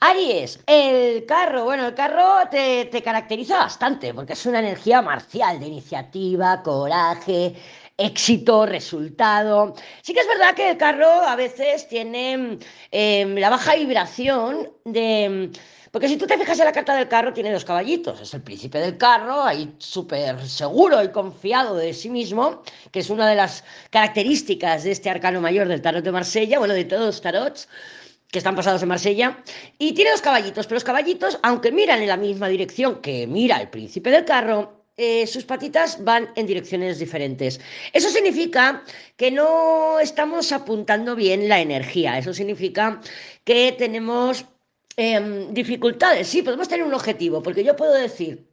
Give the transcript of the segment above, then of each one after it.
Aries, el carro, bueno, el carro te, te, caracteriza bastante porque es una energía marcial de iniciativa, coraje, éxito, resultado. Sí que es verdad que el carro a veces tiene eh, la baja vibración de... Porque si tú te fijas en la carta del carro, tiene dos caballitos. Es el príncipe del carro, ahí súper seguro y confiado de sí mismo, que es una de las características de este arcano mayor del tarot de Marsella, bueno, de todos los tarots que están pasados en Marsella, y tiene dos caballitos, pero los caballitos, aunque miran en la misma dirección que mira el príncipe del carro, eh, sus patitas van en direcciones diferentes. Eso significa que no estamos apuntando bien la energía, eso significa que tenemos em, dificultades, sí, podemos tener un objetivo, porque yo puedo decir,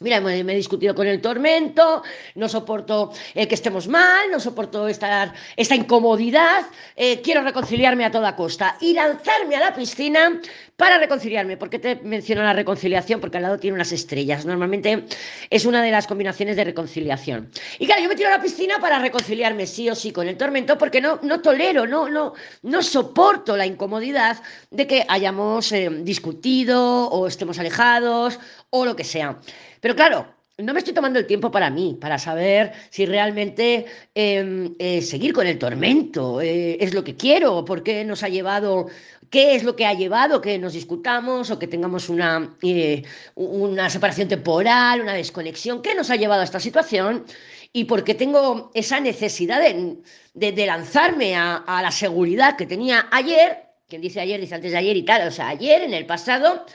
Mira, me, he discutido con el tormento, no soporto el que estemos mal, no soporto esta, esta incomodidad, eh, quiero reconciliarme a toda costa y lanzarme a la piscina para reconciliarme. ¿Por qué te menciono la reconciliación? Porque al lado tiene unas estrellas. Normalmente es una de las combinaciones de reconciliación. Y claro, yo me tiro a la piscina para reconciliarme sí o sí con el tormento porque no, no tolero, no, no, no soporto la incomodidad de que hayamos eh, discutido o estemos alejados o lo que sea. Pero claro, no me estoy tomando el tiempo para mí, para saber si realmente em, eh, seguir con el tormento eh, es lo que quiero, por qué nos ha llevado, qué es lo que ha llevado que nos discutamos o que tengamos una, eh, una separación temporal, una desconexión, qué nos ha llevado a esta situación y por qué tengo esa necesidad de, lanzarme a, a la seguridad que tenía ayer, quien dice ayer dice antes de ayer y tal, o sea, ayer en el pasado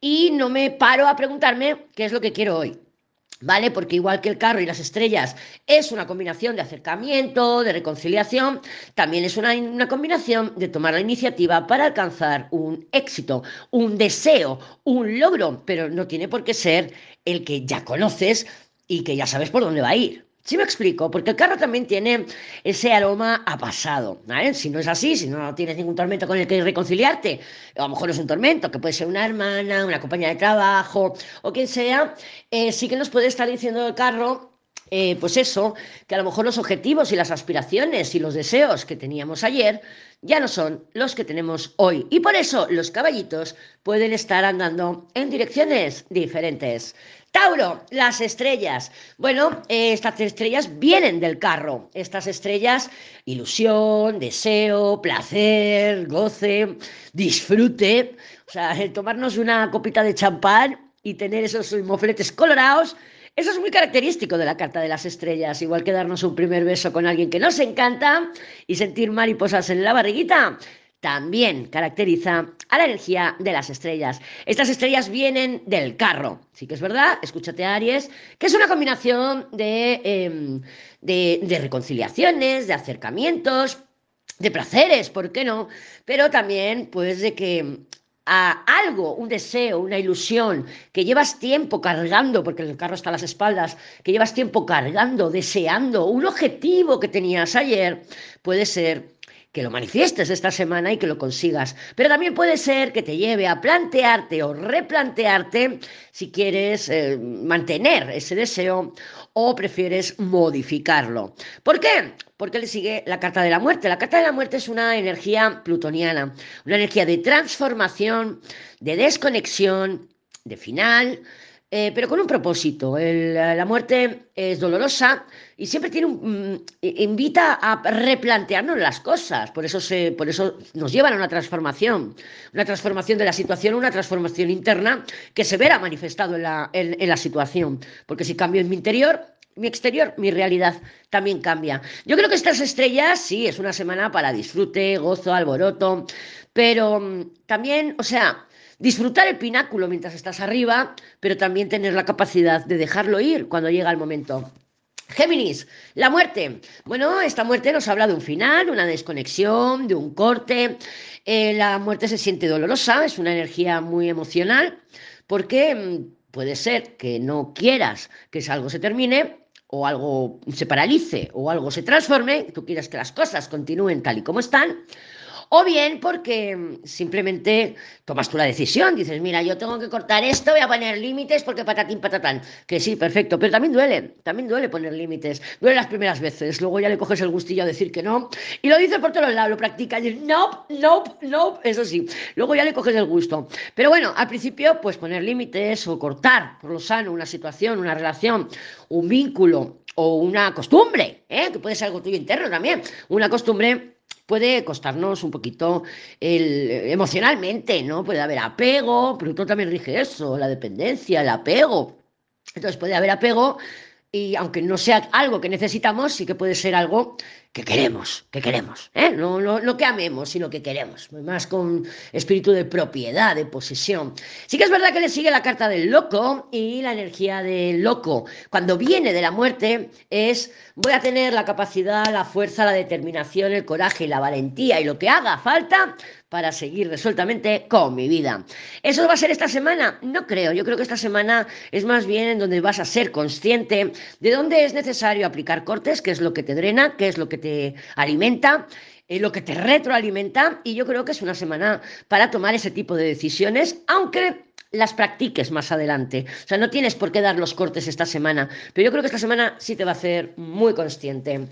y no me paro a preguntarme qué es lo que quiero hoy. ¿Vale? Porque igual que el carro y las estrellas es una combinación de acercamiento, de reconciliación, también es una, una, combinación de tomar la iniciativa para alcanzar un éxito, un deseo, un logro, pero no tiene por qué ser el que ya conoces y que ya sabes por dónde va a ir. ¿Sí me explico? Porque el carro también tiene ese aroma a pasado. Si no es así, si no tienes ningún tormento con el que reconciliarte, a lo mejor es un tormento, que puede ser una hermana, una compañera de trabajo o quien sea, eh, sí que nos puede estar diciendo el carro eh, pues eso, que a lo mejor los objetivos y las aspiraciones y los deseos que teníamos ayer ya no son los que tenemos hoy. Y por eso los caballitos pueden estar andando en direcciones diferentes. Tauro, las estrellas. Bueno, estas estrellas vienen del carro. Estas estrellas, ilusión, deseo, placer, goce, disfrute. O sea, tomarnos una copita de champán y tener esos mofletes colorados eso es muy característico de la carta de las estrellas, igual que darnos un primer beso con alguien que nos encanta y sentir mariposas en la barriguita. También caracteriza a la energía de las estrellas. Estas estrellas vienen del carro. Sí que es verdad, escúchate Aries, que es una combinación de, em, de reconciliaciones, de acercamientos, de placeres, ¿por qué no? Pero también, pues, de que a algo, un deseo, una ilusión que llevas tiempo cargando, porque el carro está a las espaldas, que llevas tiempo cargando, deseando, un objetivo que tenías ayer, puede ser que lo manifiestes esta semana y que lo consigas. Pero también puede ser que te lleve a plantearte o replantearte si quieres eh, mantener ese deseo o prefieres modificarlo. ¿Por qué? Porque le sigue la carta de la muerte. La carta de la muerte es una energía plutoniana, una energía de transformación, de desconexión, de final, eh, pero con un propósito. la muerte es dolorosa y siempre tiene un, mm, invita a replantearnos las cosas. Por eso, se, por eso nos llevan a una transformación, una transformación de la situación, una transformación interna que se verá manifestado en la, en la situación. Porque si cambio en mi interior, mi exterior, mi realidad también cambia. Yo creo que estas estrellas, sí, es una semana para disfrute, gozo, alboroto, pero mm, también, o sea, disfrutar el pináculo mientras estás arriba, pero también tener la capacidad de dejarlo ir cuando llega el momento. Géminis, la muerte. Bueno, esta muerte nos habla de un final, una desconexión, de un corte. Eh, la muerte se siente dolorosa, es una energía muy emocional, porque mm, puede ser que no quieras que algo se termine, o algo se paralice, o algo se transforme, tú quieras que las cosas continúen tal y como están, O bien porque simplemente tomas tú la decisión, dices, mira, yo tengo que cortar esto, voy a poner límites porque patatín, patatán. Que sí, perfecto, pero también duele, también duele poner límites. Duele las primeras veces, luego ya le coges el gustillo a decir que no. Y lo dices por todos lados, lo practicas, y no, no, no, eso sí. Luego ya le coges el gusto. Pero bueno, al principio, pues poner límites o cortar por lo sano una situación, una relación, un vínculo o una costumbre, ¿eh? que puede ser algo tuyo interno también, una costumbre puede costarnos un poquito el, emocionalmente, ¿no? Puede haber apego, tú también rige eso, la dependencia, el apego. Entonces puede haber apego y aunque no sea algo que necesitamos, sí que puede ser algo que queremos, que queremos, ¿eh? no, no, no que amemos, sino que queremos, más con espíritu de propiedad, de posesión. Sí que es verdad que le sigue la carta del loco y la energía del loco. Cuando viene de la muerte es voy a tener la capacidad, la fuerza, la determinación, el coraje y la valentía y lo que haga falta para seguir resueltamente con mi vida. ¿Eso va a ser esta semana? No creo. Yo creo que esta semana es más bien en donde vas a ser consciente de dónde es necesario aplicar cortes, qué es lo que te drena, qué es lo que te alimenta, eh, lo que te retroalimenta. Y yo creo que es una semana para tomar ese tipo de decisiones, aunque las practiques más adelante. O sea, no tienes por qué dar los cortes esta semana, pero yo creo que esta semana sí te va a hacer muy consciente.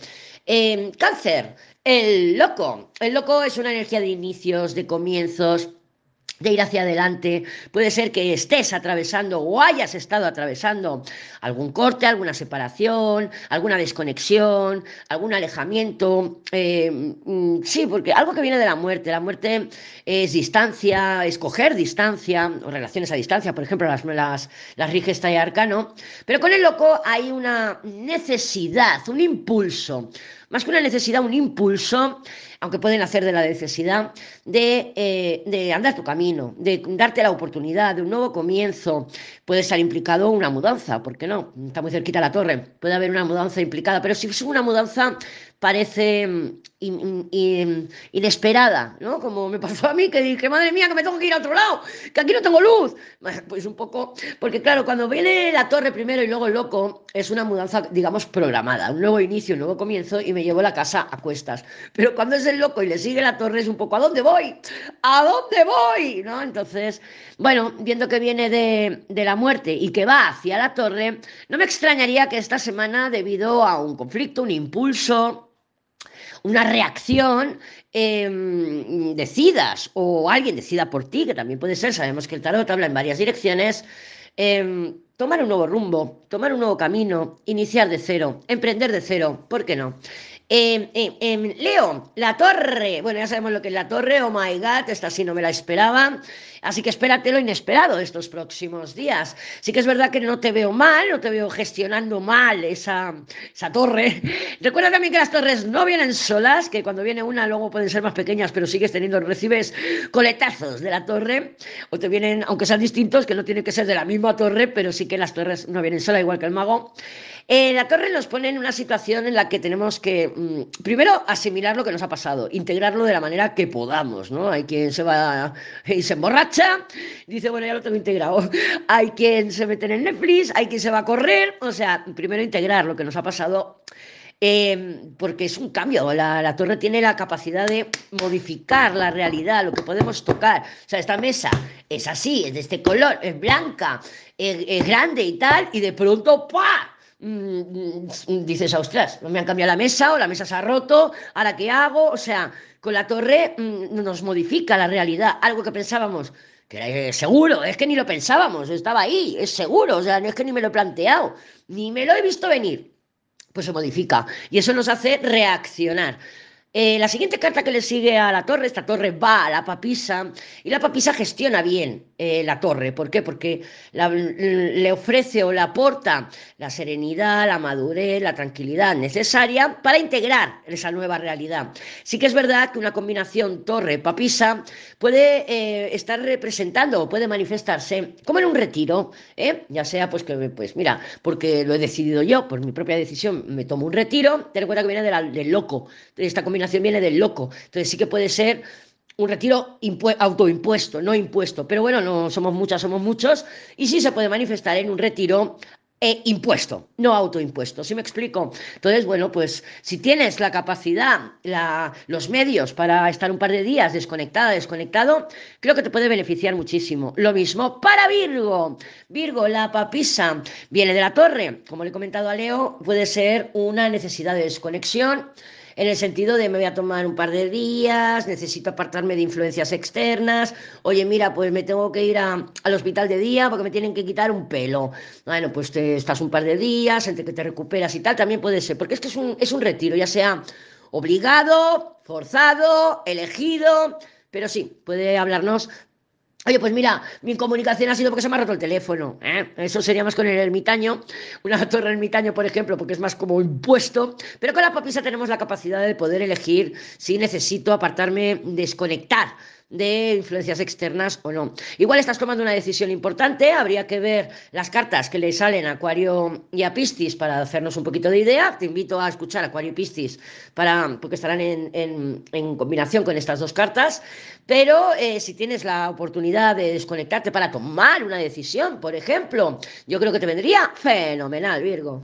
Eh, cáncer, el loco. El loco es una energía de inicios, de comienzos, de ir hacia adelante. Puede ser que estés atravesando o hayas estado atravesando algún corte, alguna separación, alguna desconexión, algún alejamiento. Eh, mm, sí, porque algo que viene de la muerte. La muerte es distancia, escoger distancia, o relaciones a distancia, por ejemplo, las, las, las rige y arcano. Pero con el loco hay una necesidad, un impulso. Más que una necesidad, un impulso aunque pueden hacer de la necesidad de, eh, de, andar tu camino, de darte la oportunidad de un nuevo comienzo. Puede estar implicado una mudanza, ¿por qué no? Está muy cerquita la torre, puede haber una mudanza implicada, pero si es una mudanza parece mm, inesperada, ¿no? Como me pasó a mí, que dije, madre mía, que me tengo que ir a otro lado, que aquí no tengo luz. Pues un poco, porque claro, cuando viene la torre primero y luego el loco, es una mudanza, digamos, programada, un nuevo inicio, un nuevo comienzo y me llevo la casa a cuestas. Pero cuando es el loco y le sigue la torre, es un poco, ¿a dónde voy? ¿A dónde voy? ¿No? Entonces, bueno, viendo que viene de, de la muerte y que va hacia la torre, no me extrañaría que esta semana, debido a un conflicto, un impulso, una reacción, em, decidas o alguien decida por ti, que también puede ser, sabemos que el tarot habla en varias direcciones, em, tomar un nuevo rumbo, tomar un nuevo camino, iniciar de cero, emprender de cero, ¿por qué no? Eh, Leo, la torre. Bueno, ya sabemos lo que es la torre. Oh my god, esta sí no me la esperaba. Así que espérate lo inesperado estos próximos días. Sí que es verdad que no te veo mal, no te veo gestionando mal esa, esa torre. Recuerda también que las torres no vienen solas, que cuando viene una luego pueden ser más pequeñas, pero sigues teniendo, recibes coletazos de la torre. O te vienen, aunque sean distintos, que no tienen que ser de la misma torre, pero sí que las torres no vienen solas, igual que el mago. Eh, la torre nos pone en una situación en la que tenemos que, mm, primero, asimilar lo que nos ha pasado, integrarlo de la manera que podamos, ¿no? Hay quien se va y se emborracha, dice, bueno, ya lo tengo integrado. Hay quien se mete en Netflix, hay quien se va a correr, o sea, primero integrar lo que nos ha pasado. Em, porque es un cambio, la, torre tiene la capacidad de modificar la realidad, lo que podemos tocar. O sea, esta mesa es así, es de este color, es blanca, es, es grande y tal, y de pronto, ¡pah! Mm, mm, dices, ostras, no me han cambiado la mesa o la mesa se ha roto, ¿ahora qué hago? O sea, con la torre mm, nos modifica la realidad, algo que pensábamos que era seguro, es que ni lo pensábamos, estaba ahí, es seguro, o sea, no es que ni me lo he planteado, ni me lo he visto venir. Pues se modifica y eso nos hace reaccionar. Eh, la siguiente carta que le sigue a la torre, esta torre va a la papisa y la papisa gestiona bien eh, la torre. ¿Por qué? Porque le ofrece o le aporta la serenidad, la madurez, la tranquilidad necesaria para integrar esa nueva realidad. Sí que es verdad que una combinación torre-papisa puede eh, estar representando o puede manifestarse como en un retiro, ya sea pues que, pues mira, porque lo he decidido yo, por mi propia decisión me tomo un retiro, ten en cuenta que viene del loco, de esta combinación viene del loco. Entonces sí que puede ser un retiro autoimpuesto, no impuesto. Pero bueno, no somos muchas, somos muchos. Y sí se puede manifestar en un retiro e impuesto, no autoimpuesto. ¿Sí me explico? Entonces, bueno, pues si tienes la capacidad, la, los medios para estar un par de días desconectada, desconectado, creo que te puede beneficiar muchísimo. Lo mismo para Virgo. Virgo, la papisa viene de la torre. Como le he comentado a Leo, puede ser una necesidad de desconexión en el sentido de me voy a tomar un par de días, necesito apartarme de influencias externas, oye, mira, pues me tengo que ir a, al hospital de día porque me tienen que quitar un pelo. Bueno, pues te estás un par de días, entre que te recuperas y tal, también puede ser, porque es que es un, es un retiro, ya sea obligado, forzado, elegido, pero sí, puede hablarnos Oye, pues mira, mi comunicación ha sido porque se me ha roto el teléfono. ¿eh? Eso sería más con el ermitaño, una torre ermitaño, por ejemplo, porque es más como impuesto. Pero con la papisa tenemos la capacidad de poder elegir si necesito apartarme, desconectar de influencias externas o no. Igual estás tomando una decisión importante, habría que ver las cartas que le salen a Acuario y a Piscis para hacernos un poquito de idea. Te invito a escuchar Acuario y Piscis para, porque estarán en, en, combinación con estas dos cartas. Pero eh, si tienes la oportunidad de desconectarte para tomar una decisión, por ejemplo, yo creo que te vendría fenomenal, Virgo.